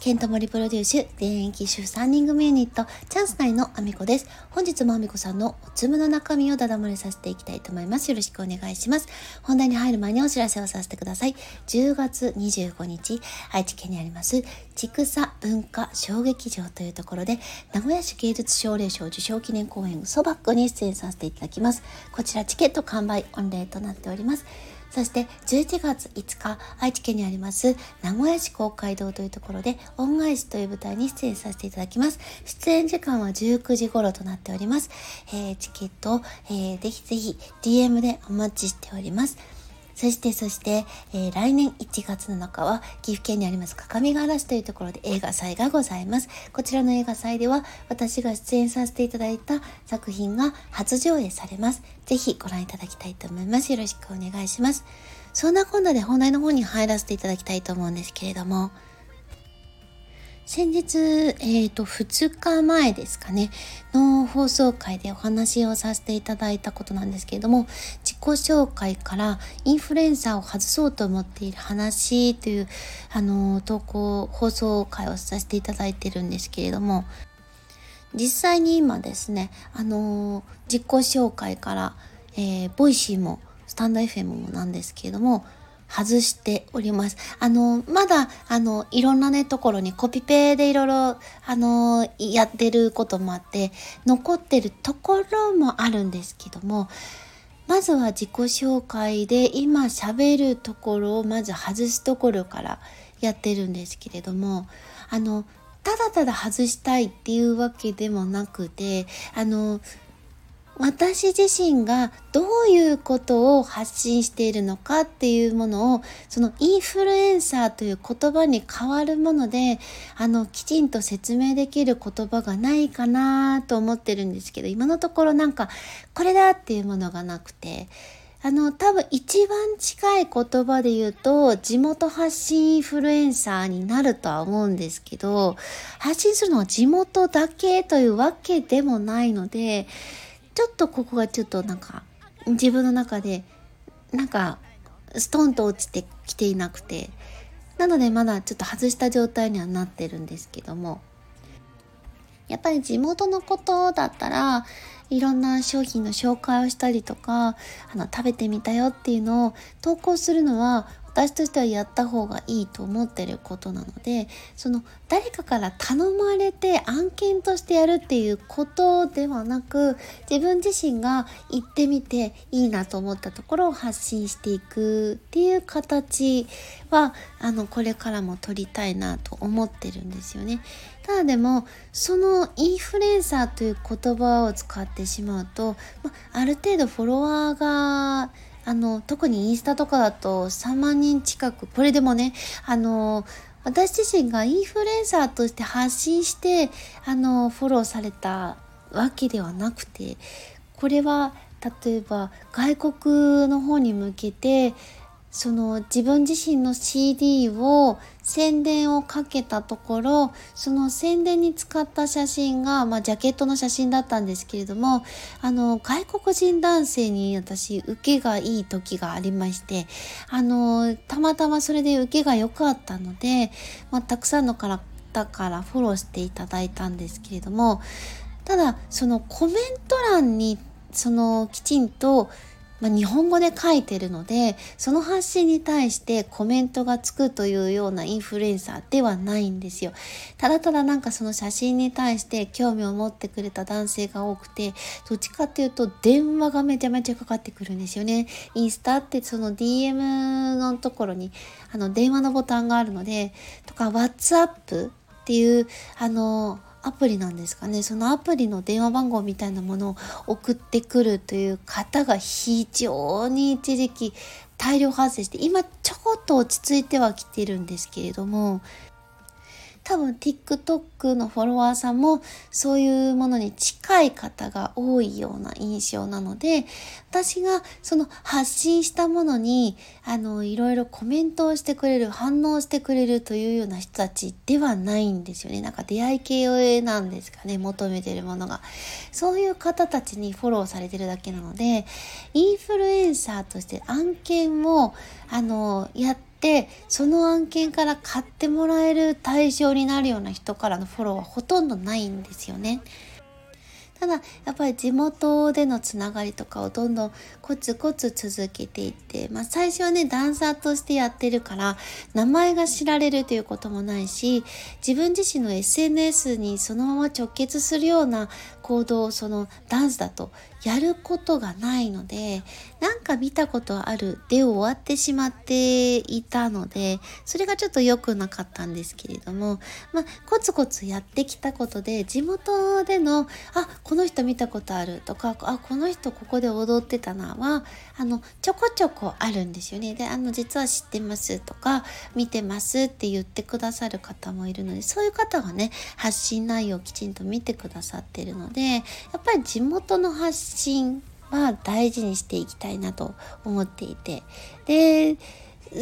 ケントモリプロデュース、現役主婦3人組ユニット、チャンス内のアミコです。本日もアミコさんのおつむの中身をダダ漏れさせていきたいと思います。よろしくお願いします。本題に入る前にお知らせをさせてください。10月25日、愛知県にあります、千草文化小劇場というところで、名古屋市芸術奨励賞受賞記念公演、ソバックに出演させていただきます。こちらチケット完売御礼となっております。そして11月5日、愛知県にあります名古屋市公会堂というところで恩返しという舞台に出演させていただきます。出演時間は19時頃となっております。えー、チケット、えー、ぜひぜひ DM でお待ちしております。そして、そして、えー、来年1月7日は岐阜県にあります各務原市というところで映画祭がございます。こちらの映画祭では私が出演させていただいた作品が初上映されます。ぜひご覧いただきたいと思います。よろしくお願いします。そんなこんなで本題の方に入らせていただきたいと思うんですけれども、先日、えっ、ー、と、2日前ですかね、の放送回でお話をさせていただいたことなんですけれども、紹介からインフルエンサーを外そうと思っている話という、あの、投稿、放送回をさせていただいてるんですけれども、実際に今ですね、あの、自己紹介から、えー、 Voicy も、 stand.fm もなんですけれども、外しております。あの、まだ、あの、いろんなね、ところにコピペでいろいろ、あの、やってることもあって、残ってるところもあるんですけども、まずは自己紹介で今喋るところをまず外すところからやってるんですけれども、あの、ただただ外したいっていうわけでもなくて、あの、私自身がどういうことを発信しているのかっていうものをそのインフルエンサーという言葉に変わるものであのきちんと説明できる言葉がないかなと思ってるんですけど今のところなんかこれだっていうものがなくて。あの多分一番近い言葉で言うと地元発信インフルエンサーになるとは思うんですけど発信するのは地元だけというわけでもないのでちょっとここがちょっとなんか自分の中でなんかストンと落ちてきていなくてなのでまだちょっと外した状態にはなってるんですけどもやっぱり地元のことだったらいろんな商品の紹介をしたりとかあの食べてみたよっていうのを投稿するのは私としてはやった方がいいと思ってることなのでその誰かから頼まれて案件としてやるっていうことではなく自分自身が行ってみていいなと思ったところを発信していくっていう形はあのこれからも取りたいなと思ってるんですよね。ただでもそのインフルエンサーという言葉を使ってしまうと、まある程度フォロワーがあの、特にインスタとかだと3万人近く、これでもね、あの、私自身がインフルエンサーとして発信して、あの、フォローされたわけではなくて、これは例えば外国の方に向けてその自分自身の CD を宣伝をかけたところその宣伝に使った写真が、まあ、ジャケットの写真だったんですけれどもあの外国人男性に私受けがいい時がありましてあのたまたまそれで受けが良かったので、まあ、たくさんの方からフォローしていただいたんですけれどもただそのコメント欄にそのきちんとまあ、日本語で書いてるのでその発信に対してコメントがつくというようなインフルエンサーではないんですよ。ただただなんかその写真に対して興味を持ってくれた男性が多くてどっちかっていうと電話がめちゃめちゃかかってくるんですよね。インスタってその DM のところにあの電話のボタンがあるのでとか WhatsApp っていうあのアプリなんですかね。そのアプリの電話番号みたいなものを送ってくるという方が非常に一時期大量発生して今ちょこっと落ち着いてはきてるんですけれども多分 TikTok のフォロワーさんもそういうものに近い方が多いような印象なので、私がその発信したものに、あの、いろいろコメントをしてくれる、反応してくれるというような人たちではないんですよね。なんか出会い系なんですかね、求めてるものが。そういう方たちにフォローされてるだけなので、インフルエンサーとして案件を、あの、やって、その案件から買ってもらえる対象になるような人からのフォローはほとんどないんですよね。ただやっぱり地元でのつながりとかをどんどんコツコツ続けていって、まあ、最初はねダンサーとしてやってるから名前が知られるということもないし自分自身の SNS にそのまま直結するような行動をそのダンスだとやることがないのでなんか見たことあるで終わってしまっていたのでそれがちょっと良くなかったんですけれどもまあコツコツやってきたことで地元でのあこの人見たことあるとかあこの人ここで踊ってたなはあのちょこちょこあるんですよね。であの実は知ってますとか見てますって言ってくださる方もいるのでそういう方はね発信内容をきちんと見てくださってるのでやっぱり地元の発信まあ大事にしていきたいなと思っていて。で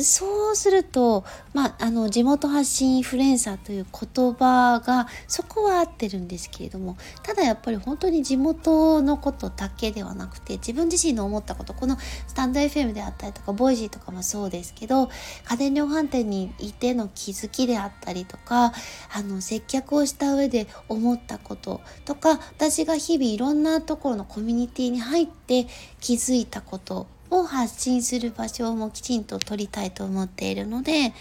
そうすると、まあ、あの地元発信インフルエンサーという言葉がそこは合ってるんですけれどもただやっぱり本当に地元のことだけではなくて自分自身の思ったことこのスタンド FM であったりとかボイジーとかもそうですけど家電量販店にいての気づきであったりとかあの接客をした上で思ったこととか私が日々いろんなところのコミュニティに入って気づいたことを発信する場所もきちんと取りたいと思っているので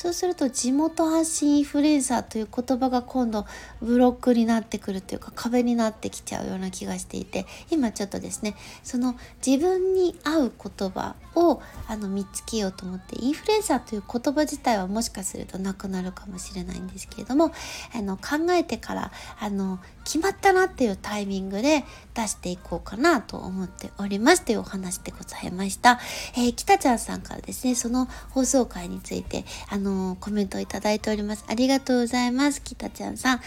そうすると地元発信インフルエンサーという言葉が今度ブロックになってくるというか壁になってきちゃうような気がしていて今ちょっとですねその自分に合う言葉をあの見つけようと思ってインフルエンサーという言葉自体はもしかするとなくなるかもしれないんですけれどもあの考えてからあの決まったなっていうタイミングで出していこうかなと思っておりますというお話でございました。えー、北ちゃんさんからですね、その放送回について、あのー、コメントをいただいております。ありがとうございます。北ちゃんさん。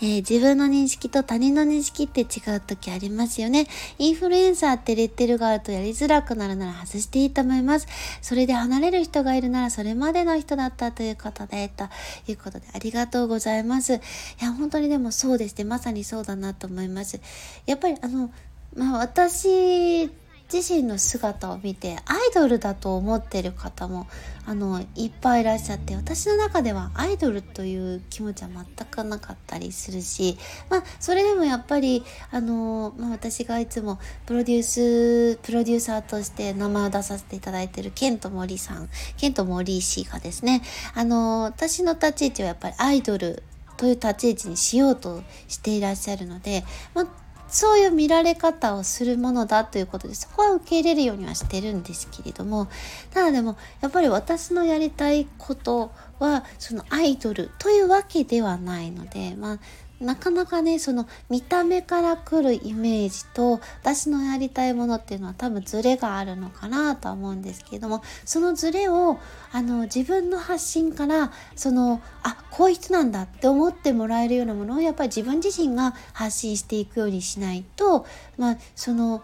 えー、自分の認識と他人の認識って違う時ありますよね。インフルエンサーってレッテルがあるとやりづらくなるなら外していいと思います。それで離れる人がいるならそれまでの人だったということで、ということでありがとうございます。いや、本当にでもそうですね。まさにそうだなと思います。やっぱりあの、まあ私自身の姿を見てアイドルだと思ってる方もあのいっぱいいらっしゃって私の中ではアイドルという気持ちは全くなかったりするしまあそれでもやっぱりあの、まあ、私がいつもプロデュースプロデューサーとして名前を出させていただいてるケント森さんケント森氏がですねあの私の立ち位置はやっぱりアイドルという立ち位置にしようとしていらっしゃるので、まあそういう見られ方をするものだということでそこは受け入れるようにはしてるんですけれどもただでもやっぱり私のやりたいことはそのアイドルというわけではないのでまあなかなかねその見た目からくるイメージと私のやりたいものっていうのは多分ズレがあるのかなとは思うんですけれどもそのズレをあの自分の発信からそのあこういう人なんだって思ってもらえるようなものをやっぱり自分自身が発信していくようにしないとまあその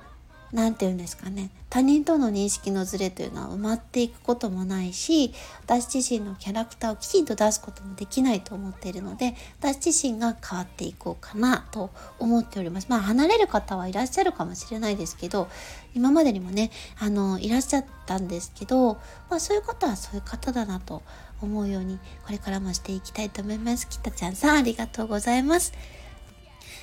何て言うんですかね。他人との認識のズレというのは埋まっていくこともないし私自身のキャラクターをきちんと出すこともできないと思っているので私自身が変わっていこうかなと思っております。まあ離れる方はいらっしゃるかもしれないですけど今までにもねあのいらっしゃったんですけど、まあ、そういう方はそういう方だなと思うようにこれからもしていきたいと思います。きたちゃんさんありがとうございます。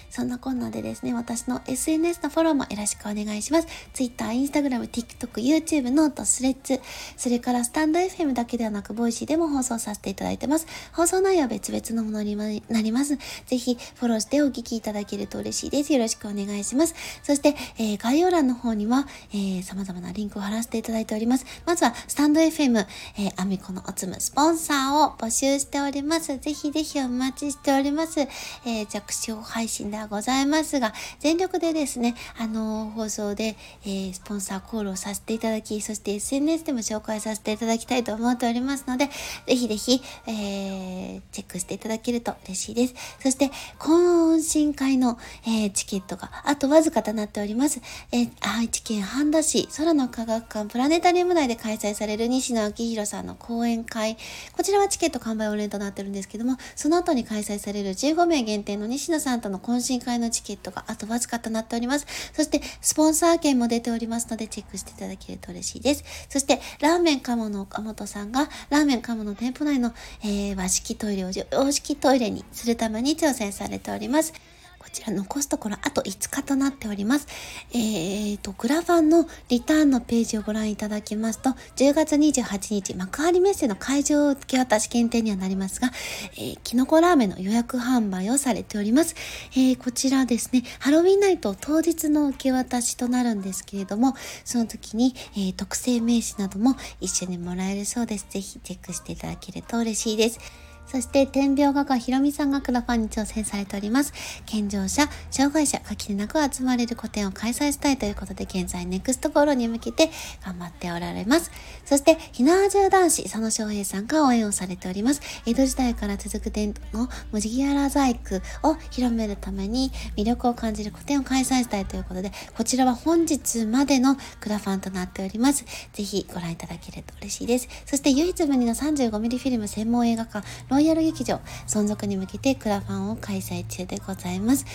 そんなこんなでですね、私の SNS のフォローもよろしくお願いします。Twitter、Instagram、TikTok、YouTube、 note、Threads、それからスタンド FM だけではなく、 Voicy でも放送させていただいてます。放送内容は別々のものになります。ぜひフォローしてお聞きいただけると嬉しいです。よろしくお願いします。そして、えー、概要欄の方には、えー、様々なリンクを貼らせていただいております。まずは、スタンド FM、えー、アミコのおつむ、スポンサーを募集しております。ぜひぜひお待ちしております。えー、弱小配信ではございますが、全力でですね、あの、放送で、えー、スポンサーコールをさせていただき、そして SNS でも紹介させていただきたいと思っておりますので、ぜひぜひ、えー、チェックしていただけると嬉しいです。そして、懇親会の、えー、チケットがあとわずかとなっております。えー、愛知県半田市空の科学館プラネタリウム内で開催される西野昭弘さんの講演会。こちらはチケット完売お礼となってるんですけども、その後に開催される15名限定の西野さんとの懇親会のチケットがあとわずかとなっております。そして、スポンサー券も出ておりますので、チェックしていただけると嬉しいです。そして、ラーメン鴨の岡本さんが、ラーメン鴨の店舗内の、えー、和式トイレを洋式トイレにするために挑戦されております。こちら残すところあと5日となっております。えーと、グラファンのリターンのページをご覧いただきますと、10月28日、幕張メッセの会場受け渡し検定にはなりますが、えー、キノコラーメンの予約販売をされております。えー、こちらですね、ハロウィンナイト当日の受け渡しとなるんですけれども、その時に、えー、特製名刺なども一緒にもらえるそうです。ぜひチェックしていただけると嬉しいです。そして、天病画家ひろみさんがクラファンに挑戦されております。健常者、障害者、垣根なく集まれる個展を開催したいということで、現在ネクストゴールに向けて頑張っておられます。そして、ひなわじゅう男子、佐野翔平さんが応援をされております。江戸時代から続く伝統の麦わら細工を広めるために魅力を感じる個展を開催したいということで、こちらは本日までのクラファンとなっております。ぜひご覧いただけると嬉しいです。そして、唯一無二の 35mm フィルム専門映画館、ロイヤル劇場存続に向けてクラファンを開催中でございます。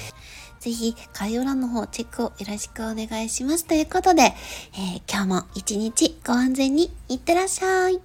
ぜひ概要欄の方チェックをよろしくお願いします。ということで、えー、今日も一日ご安全にいってらっしゃい。